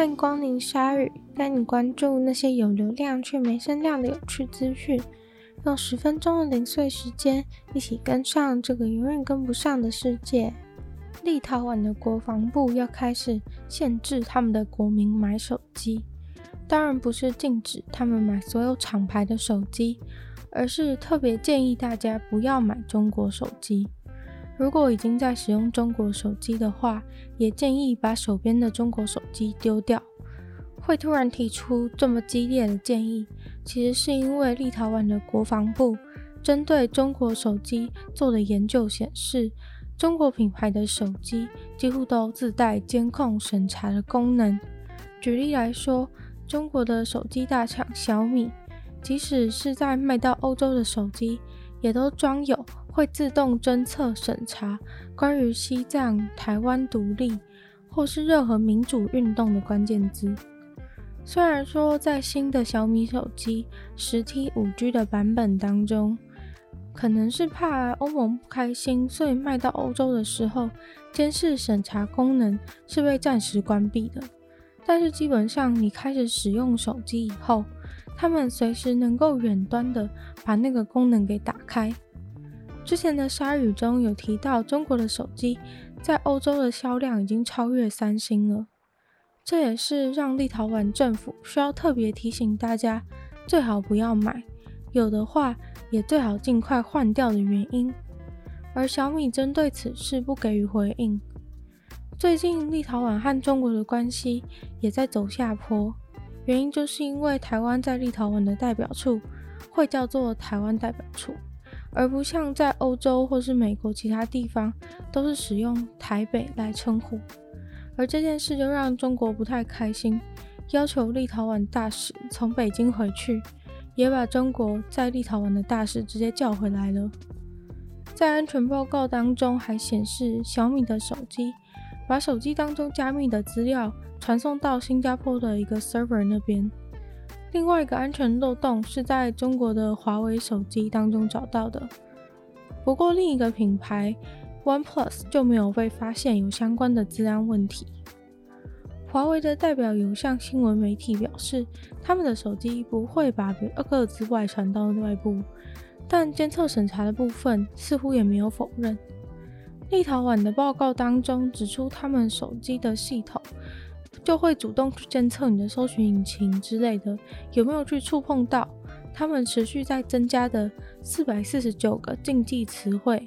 欢迎光临鲨鱼，带你关注那些有流量却没声量的有趣资讯。用十分钟的零碎时间，一起跟上这个永远跟不上的世界。立陶宛的国防部要开始限制他们的国民买手机，当然不是禁止他们买所有厂牌的手机，而是特别建议大家不要买中国手机。如果已经在使用中国手机的话，也建议把手边的中国手机丢掉。会突然提出这么激烈的建议，其实是因为立陶宛的国防部针对中国手机做的研究显示，中国品牌的手机几乎都自带监控审查的功能。举例来说，中国的手机大厂小米，即使是在卖到欧洲的手机，也都装有会自动侦测审查关于西藏、台湾独立或是任何民主运动的关键字。虽然说在新的小米手机十 T 五 G 的版本当中，可能是怕欧盟不开心，所以卖到欧洲的时候，监视审查功能是被暂时关闭的。但是基本上你开始使用手机以后，他们随时能够远端的把那个功能给打开。之前的鲨语中有提到，中国的手机在欧洲的销量已经超越三星了。这也是让立陶宛政府需要特别提醒大家，最好不要买，有的话也最好尽快换掉的原因。而小米针对此事不给予回应。最近立陶宛和中国的关系也在走下坡。原因就是因为台湾在立陶宛的代表处会叫做台湾代表处，而不像在欧洲或是美国其他地方都是使用台北来称呼。而这件事就让中国不太开心，要求立陶宛大使从北京回去，也把中国在立陶宛的大使直接叫回来了。在安全报告当中还显示，小米的手机把手机当中加密的资料。传送到新加坡的一个 server 那边。另外一个安全漏洞是在中国的华为手机当中找到的。不过另一个品牌 OnePlus 就没有被发现有相关的治安问题。华为的代表有向新闻媒体表示，他们的手机不会把个资外传到外部，但监测审查的部分似乎也没有否认。立陶宛的报告当中指出，他们手机的系统。就会主动去监测你的搜寻引擎之类的有没有去触碰到他们持续在增加的四百四十九个禁忌词汇。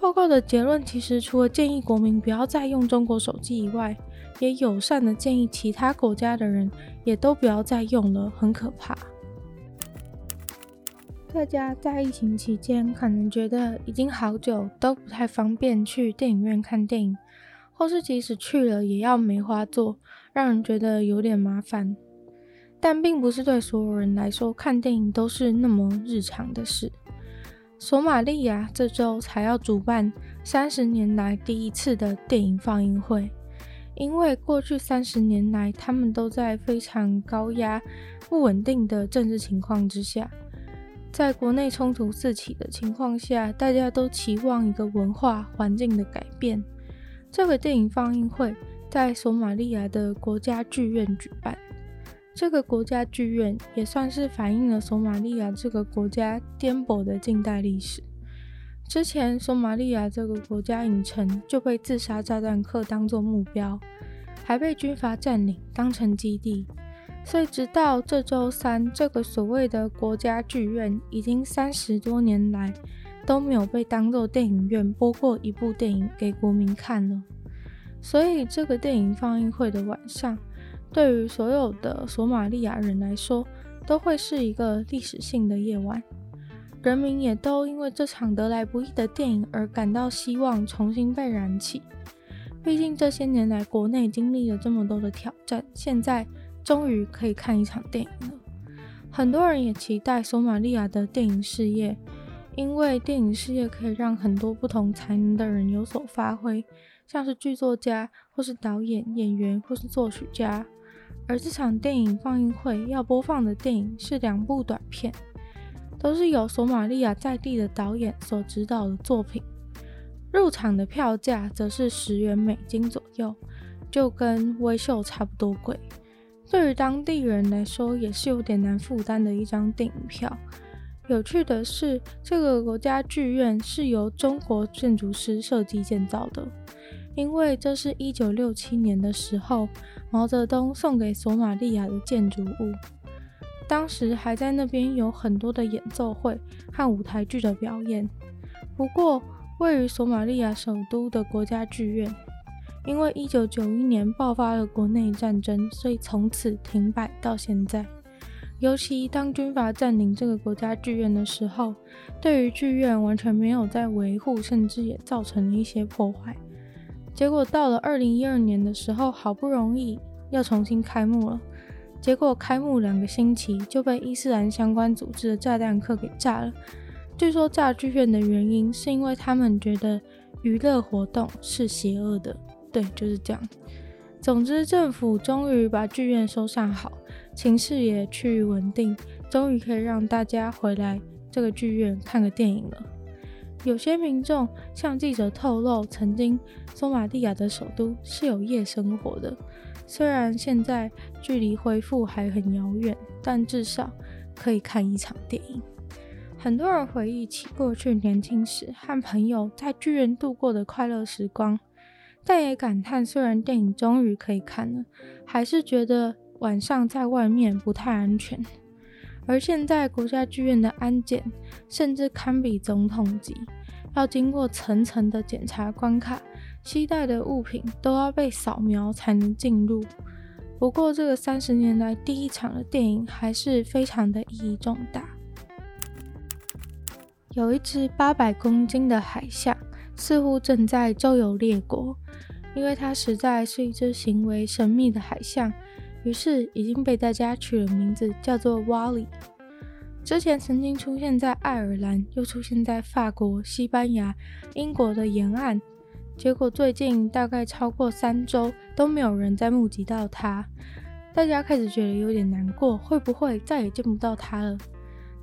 报告的结论其实除了建议国民不要再用中国手机以外，也友善的建议其他国家的人也都不要再用了，很可怕。大家在疫情期间可能觉得已经好久都不太方便去电影院看电影。或是即使去了，也要梅花座，让人觉得有点麻烦。但并不是对所有人来说，看电影都是那么日常的事。索马利亚这周才要主办三十年来第一次的电影放映会，因为过去三十年来，他们都在非常高压、不稳定的政治情况之下，在国内冲突四起的情况下，大家都期望一个文化环境的改变。这个电影放映会在索马利亚的国家剧院举办。这个国家剧院也算是反映了索马利亚这个国家颠簸的近代历史。之前，索马利亚这个国家影城就被自杀炸弹客当作目标，还被军阀占领当成基地。所以，直到这周三，这个所谓的国家剧院已经三十多年来，都没有被当做电影院播过一部电影给国民看了，所以这个电影放映会的晚上，对于所有的索马利亚人来说，都会是一个历史性的夜晚。人民也都因为这场得来不易的电影而感到希望重新被燃起。毕竟这些年来国内经历了这么多的挑战，现在终于可以看一场电影了。很多人也期待索马利亚的电影事业。因为电影事业可以让很多不同才能的人有所发挥，像是剧作家，或是导演、演员，或是作曲家。而这场电影放映会要播放的电影是两部短片，都是由索马利亚在地的导演所指导的作品。入场的票价则是十元美金左右，就跟威秀差不多贵，对于当地人来说也是有点难负担的一张电影票。有趣的是，这个国家剧院是由中国建筑师设计建造的，因为这是一九六七年的时候毛泽东送给索马利亚的建筑物。当时还在那边有很多的演奏会和舞台剧的表演。不过，位于索马利亚首都的国家剧院，因为一九九一年爆发了国内战争，所以从此停摆到现在。尤其当军阀占领这个国家剧院的时候，对于剧院完全没有在维护，甚至也造成了一些破坏。结果到了二零一二年的时候，好不容易要重新开幕了，结果开幕两个星期就被伊斯兰相关组织的炸弹客给炸了。据说炸剧院的原因是因为他们觉得娱乐活动是邪恶的。对，就是这样。总之，政府终于把剧院收上好。情势也趋于稳定，终于可以让大家回来这个剧院看个电影了。有些民众向记者透露，曾经索马利亚的首都是有夜生活的。虽然现在距离恢复还很遥远，但至少可以看一场电影。很多人回忆起过去年轻时和朋友在剧院度过的快乐时光，但也感叹，虽然电影终于可以看了，还是觉得。晚上在外面不太安全，而现在国家剧院的安检甚至堪比总统级，要经过层层的检查关卡，携带的物品都要被扫描才能进入。不过，这个三十年来第一场的电影还是非常的意义重大。有一只八百公斤的海象，似乎正在周游列国，因为它实在是一只行为神秘的海象。于是已经被大家取了名字，叫做 Wally。之前曾经出现在爱尔兰，又出现在法国、西班牙、英国的沿岸。结果最近大概超过三周都没有人再目击到它，大家开始觉得有点难过，会不会再也见不到它了？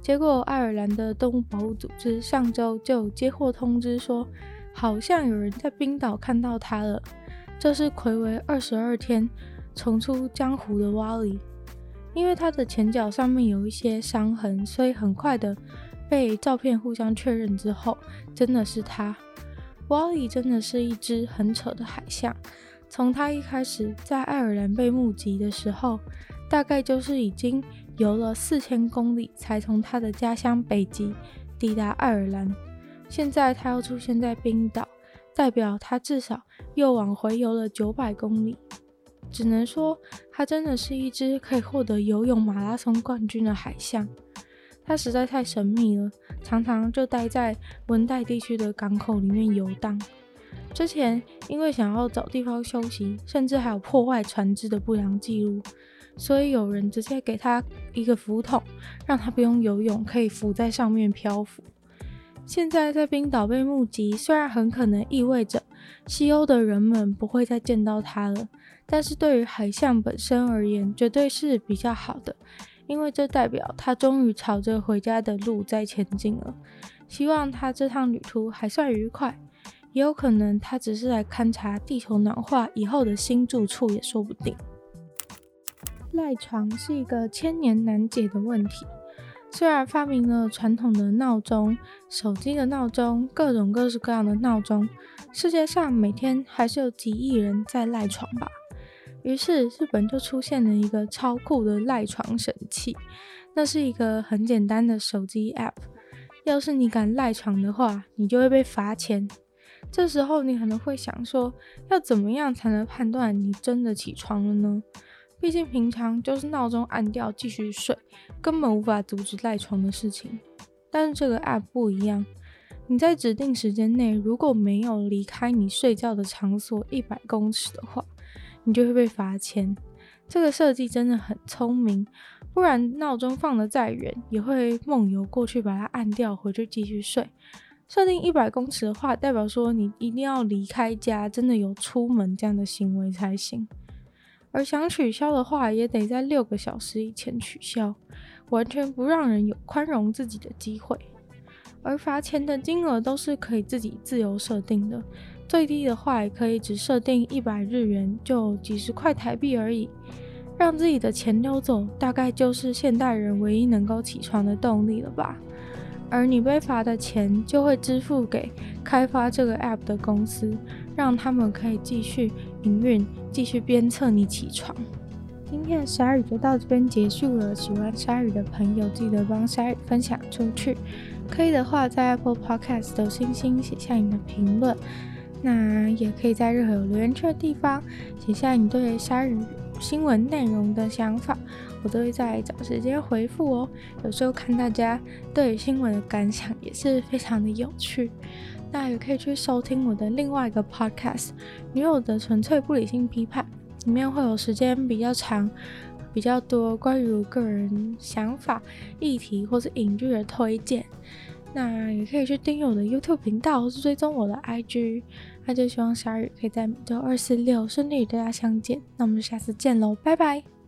结果爱尔兰的动物保护组织上周就接获通知说，好像有人在冰岛看到它了。这是睽违二十二天。重出江湖的瓦里因为他的前脚上面有一些伤痕，所以很快的被照片互相确认之后，真的是他。瓦里真的是一只很扯的海象。从他一开始在爱尔兰被目击的时候，大概就是已经游了四千公里才从他的家乡北极抵达爱尔兰。现在他又出现在冰岛，代表他至少又往回游了九百公里。只能说，它真的是一只可以获得游泳马拉松冠军的海象。它实在太神秘了，常常就待在温带地区的港口里面游荡。之前因为想要找地方休息，甚至还有破坏船只的不良记录，所以有人直接给他一个浮筒，让他不用游泳，可以浮在上面漂浮。现在在冰岛被目击，虽然很可能意味着西欧的人们不会再见到它了。但是对于海象本身而言，绝对是比较好的，因为这代表他终于朝着回家的路在前进了。希望他这趟旅途还算愉快，也有可能他只是来勘察地球暖化以后的新住处也说不定。赖床是一个千年难解的问题，虽然发明了传统的闹钟、手机的闹钟、各种各式各样的闹钟，世界上每天还是有几亿人在赖床吧。于是，日本就出现了一个超酷的赖床神器。那是一个很简单的手机 App。要是你敢赖床的话，你就会被罚钱。这时候，你可能会想说，要怎么样才能判断你真的起床了呢？毕竟平常就是闹钟按掉继续睡，根本无法阻止赖床的事情。但是这个 App 不一样，你在指定时间内如果没有离开你睡觉的场所一百公尺的话，你就会被罚钱，这个设计真的很聪明，不然闹钟放得再远，也会梦游过去把它按掉，回去继续睡。设定一百公尺的话，代表说你一定要离开家，真的有出门这样的行为才行。而想取消的话，也得在六个小时以前取消，完全不让人有宽容自己的机会。而罚钱的金额都是可以自己自由设定的。最低的话也可以只设定一百日元，就几十块台币而已。让自己的钱溜走，大概就是现代人唯一能够起床的动力了吧。而你被罚的钱就会支付给开发这个 App 的公司，让他们可以继续营运，继续鞭策你起床。今天的鲨语就到这边结束了。喜欢鲨鱼的朋友，记得帮鲨鱼分享出去。可以的话，在 Apple Podcast 的星星写下你的评论。那也可以在任何有留言区的地方写下你对鲨鱼新闻内容的想法，我都会在找时间回复哦。有时候看大家对新闻的感想也是非常的有趣。那也可以去收听我的另外一个 podcast《女友的纯粹不理性批判》，里面会有时间比较长、比较多关于我个人想法、议题或是影剧的推荐。那也可以去订阅我的 YouTube 频道，或是追踪我的 IG。那就希望小雨可以在每周二、四、六顺利与大家相见。那我们就下次见喽，拜拜。